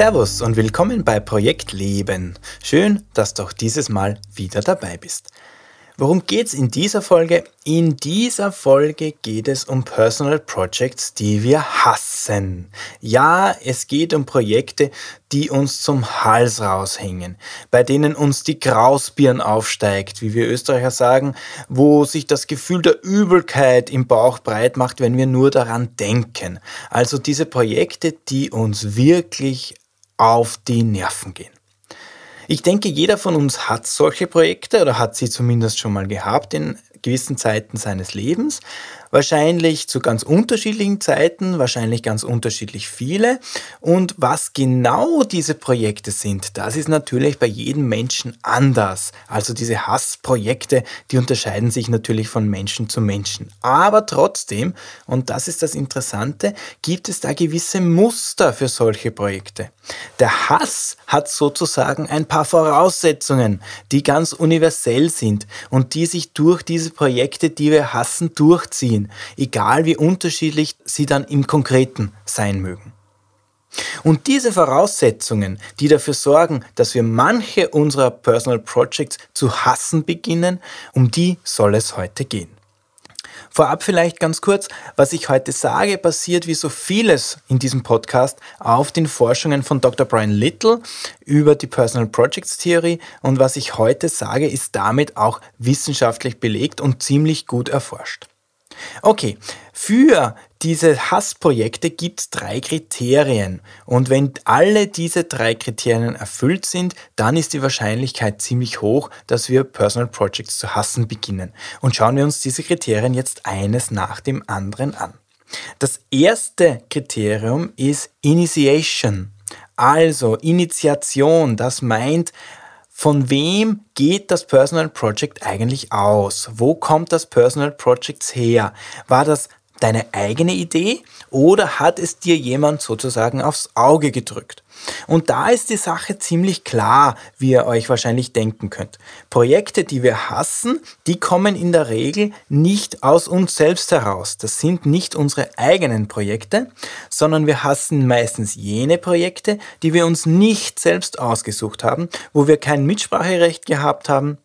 Servus und willkommen bei Projekt Leben. Schön, dass du auch dieses Mal wieder dabei bist. Worum geht's in dieser Folge? In dieser Folge geht es um Personal Projects, die wir hassen. Ja, es geht um Projekte, die uns zum Hals raushängen, bei denen uns die Grausbirn aufsteigt, wie wir Österreicher sagen, wo sich das Gefühl der Übelkeit im Bauch breit macht, wenn wir nur daran denken. Also diese Projekte, die uns wirklich auf die Nerven gehen. Ich denke, jeder von uns hat solche Projekte oder hat sie zumindest schon mal gehabt in gewissen Zeiten seines Lebens. Wahrscheinlich zu ganz unterschiedlichen Zeiten, wahrscheinlich ganz unterschiedlich viele. Und was genau diese Projekte sind, das ist natürlich bei jedem Menschen anders. Also diese Hassprojekte, die unterscheiden sich natürlich von Menschen zu Menschen. Aber trotzdem, und das ist das Interessante, gibt es da gewisse Muster für solche Projekte. Der Hass hat sozusagen ein paar Voraussetzungen, die ganz universell sind und die sich durch diese Projekte, die wir hassen, durchziehen ziehen, egal wie unterschiedlich sie dann im Konkreten sein mögen. Und diese Voraussetzungen, die dafür sorgen, dass wir manche unserer Personal Projects zu hassen beginnen, um die soll es heute gehen. Vorab vielleicht ganz kurz, was ich heute sage, basiert wie so vieles in diesem Podcast auf den Forschungen von Dr. Brian Little über die Personal Projects Theorie und was ich heute sage, ist damit auch wissenschaftlich belegt und ziemlich gut erforscht. Okay, für diese Hassprojekte gibt es drei Kriterien. Und wenn alle diese drei Kriterien erfüllt sind, dann ist die Wahrscheinlichkeit ziemlich hoch, dass wir Personal Projects zu hassen beginnen. Und schauen wir uns diese Kriterien jetzt eines nach dem anderen an. Das erste Kriterium ist Initiation. Also Initiation, das meint, von wem geht das Personal Project eigentlich aus? Wo kommt das Personal Project her? War das deine eigene Idee oder hat es dir jemand sozusagen aufs Auge gedrückt? Und da ist die Sache ziemlich klar, wie ihr euch wahrscheinlich denken könnt. Projekte, die wir hassen, die kommen in der Regel nicht aus uns selbst heraus. Das sind nicht unsere eigenen Projekte, sondern wir hassen meistens jene Projekte, die wir uns nicht selbst ausgesucht haben, wo wir kein Mitspracherecht gehabt haben,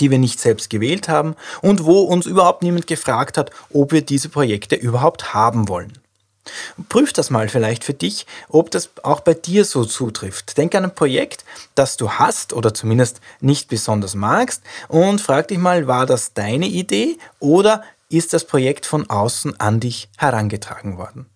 die wir nicht selbst gewählt haben und wo uns überhaupt niemand gefragt hat, ob wir diese Projekte überhaupt haben wollen. Prüf das mal vielleicht für dich, ob das auch bei dir so zutrifft. Denk an ein Projekt, das du hast oder zumindest nicht besonders magst und frag dich mal, war das deine Idee oder ist das Projekt von außen an dich herangetragen worden?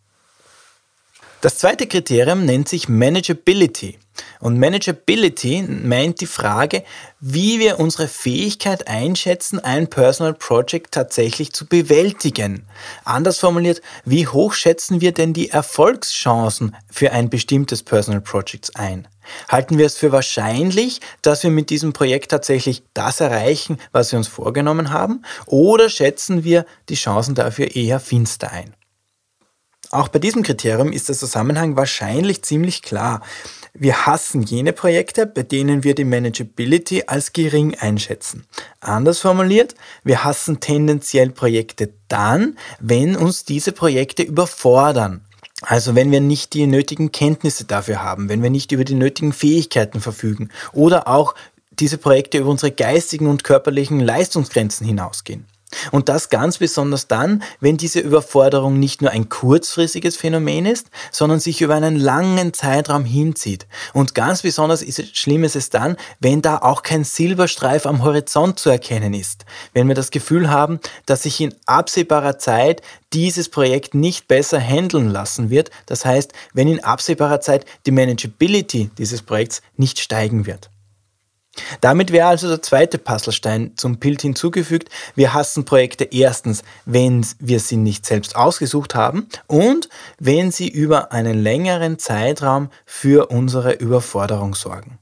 Das zweite Kriterium nennt sich Manageability. Und Manageability meint die Frage, wie wir unsere Fähigkeit einschätzen, ein Personal Project tatsächlich zu bewältigen. Anders formuliert, wie hoch schätzen wir denn die Erfolgschancen für ein bestimmtes Personal Project ein? Halten wir es für wahrscheinlich, dass wir mit diesem Projekt tatsächlich das erreichen, was wir uns vorgenommen haben? Oder schätzen wir die Chancen dafür eher finster ein? Auch bei diesem Kriterium ist der Zusammenhang wahrscheinlich ziemlich klar. Wir hassen jene Projekte, bei denen wir die Manageability als gering einschätzen. Anders formuliert, wir hassen tendenziell Projekte dann, wenn uns diese Projekte überfordern. Also wenn wir nicht die nötigen Kenntnisse dafür haben, wenn wir nicht über die nötigen Fähigkeiten verfügen oder auch diese Projekte über unsere geistigen und körperlichen Leistungsgrenzen hinausgehen. Und das ganz besonders dann, wenn diese Überforderung nicht nur ein kurzfristiges Phänomen ist, sondern sich über einen langen Zeitraum hinzieht. Und ganz besonders ist schlimm ist es dann, wenn da auch kein Silberstreif am Horizont zu erkennen ist. Wenn wir das Gefühl haben, dass sich in absehbarer Zeit dieses Projekt nicht besser handeln lassen wird. Das heißt, wenn in absehbarer Zeit die Manageability dieses Projekts nicht steigen wird. Damit wäre also der zweite Puzzlestein zum Bild hinzugefügt. Wir hassen Projekte erstens, wenn wir sie nicht selbst ausgesucht haben und wenn sie über einen längeren Zeitraum für unsere Überforderung sorgen.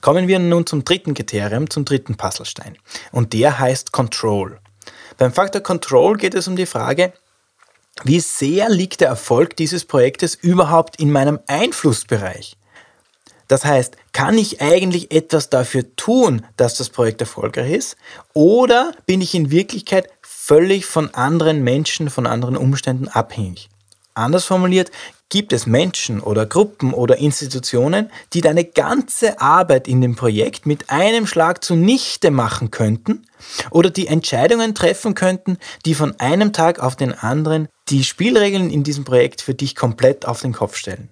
Kommen wir nun zum dritten Kriterium, zum dritten Puzzlestein. Und der heißt Control. Beim Faktor Control geht es um die Frage, wie sehr liegt der Erfolg dieses Projektes überhaupt in meinem Einflussbereich? Das heißt, kann ich eigentlich etwas dafür tun, dass das Projekt erfolgreich ist? Oder bin ich in Wirklichkeit völlig von anderen Menschen, von anderen Umständen abhängig? Anders formuliert, gibt es Menschen oder Gruppen oder Institutionen, die deine ganze Arbeit in dem Projekt mit einem Schlag zunichte machen könnten oder die Entscheidungen treffen könnten, die von einem Tag auf den anderen die Spielregeln in diesem Projekt für dich komplett auf den Kopf stellen.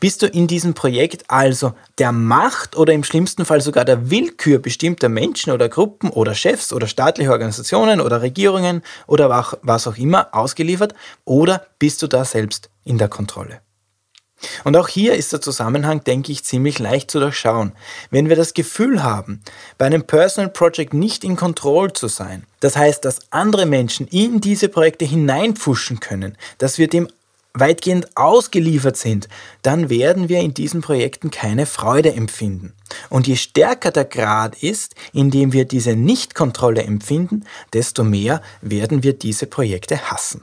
Bist du in diesem Projekt also der Macht oder im schlimmsten Fall sogar der Willkür bestimmter Menschen oder Gruppen oder Chefs oder staatliche Organisationen oder Regierungen oder was auch immer ausgeliefert oder bist du da selbst in der Kontrolle? Und auch hier ist der Zusammenhang, denke ich, ziemlich leicht zu durchschauen. Wenn wir das Gefühl haben, bei einem Personal Project nicht in Kontrolle zu sein, das heißt, dass andere Menschen in diese Projekte hineinpfuschen können, dass wir dem weitgehend ausgeliefert sind, dann werden wir in diesen Projekten keine Freude empfinden. Und je stärker der Grad ist, in dem wir diese Nichtkontrolle empfinden, desto mehr werden wir diese Projekte hassen.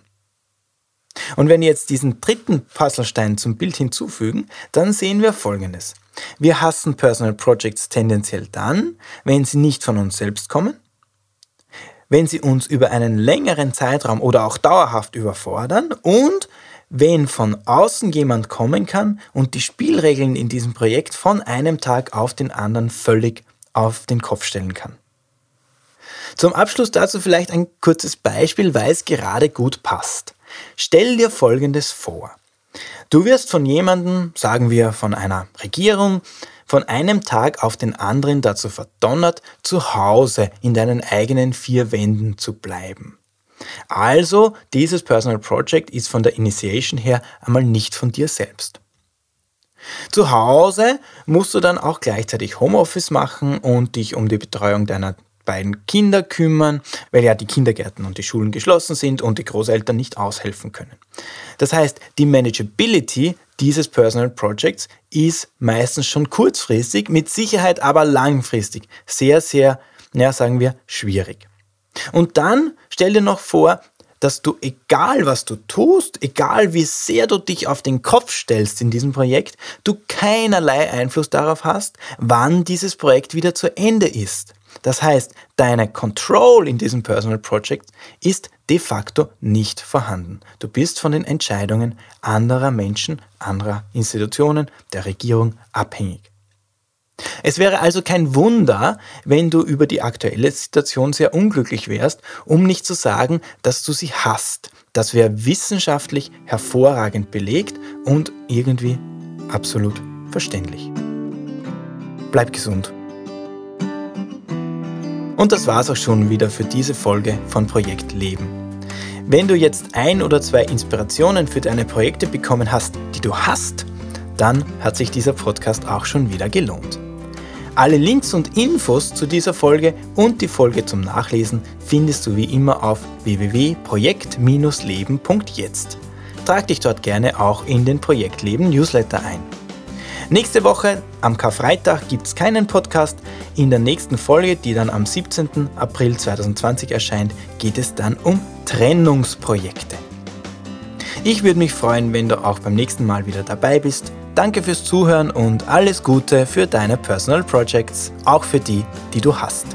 Und wenn wir jetzt diesen dritten Puzzlestein zum Bild hinzufügen, dann sehen wir Folgendes. Wir hassen Personal Projects tendenziell dann, wenn sie nicht von uns selbst kommen, wenn sie uns über einen längeren Zeitraum oder auch dauerhaft überfordern und wenn von außen jemand kommen kann und die Spielregeln in diesem Projekt von einem Tag auf den anderen völlig auf den Kopf stellen kann. Zum Abschluss dazu vielleicht ein kurzes Beispiel, weil es gerade gut passt. Stell dir Folgendes vor. Du wirst von jemandem, sagen wir von einer Regierung, von einem Tag auf den anderen dazu verdonnert, zu Hause in deinen eigenen vier Wänden zu bleiben. Also, dieses Personal Project ist von der Initiation her einmal nicht von dir selbst. Zu Hause musst du dann auch gleichzeitig Homeoffice machen und dich um die Betreuung deiner beiden Kinder kümmern, weil ja die Kindergärten und die Schulen geschlossen sind und die Großeltern nicht aushelfen können. Das heißt, die Manageability dieses Personal Projects ist meistens schon kurzfristig, mit Sicherheit aber langfristig sehr, sehr, naja, sagen wir, schwierig. Und dann stell dir noch vor, dass du, egal was du tust, egal wie sehr du dich auf den Kopf stellst in diesem Projekt, du keinerlei Einfluss darauf hast, wann dieses Projekt wieder zu Ende ist. Das heißt, deine Control in diesem Personal Project ist de facto nicht vorhanden. Du bist von den Entscheidungen anderer Menschen, anderer Institutionen, der Regierung abhängig. Es wäre also kein Wunder, wenn du über die aktuelle Situation sehr unglücklich wärst, um nicht zu sagen, dass du sie hast. Das wäre wissenschaftlich hervorragend belegt und irgendwie absolut verständlich. Bleib gesund. Und das war's auch schon wieder für diese Folge von Projekt Leben. Wenn du jetzt ein oder zwei Inspirationen für deine Projekte bekommen hast, die du hast, dann hat sich dieser Podcast auch schon wieder gelohnt. Alle Links und Infos zu dieser Folge und die Folge zum Nachlesen findest du wie immer auf www.projekt-leben.jetzt. Trag dich dort gerne auch in den Projektleben Newsletter ein. Nächste Woche am Karfreitag gibt es keinen Podcast. In der nächsten Folge, die dann am 17. April 2020 erscheint, geht es dann um Trennungsprojekte. Ich würde mich freuen, wenn du auch beim nächsten Mal wieder dabei bist. Danke fürs Zuhören und alles Gute für deine Personal Projects, auch für die, die du hast.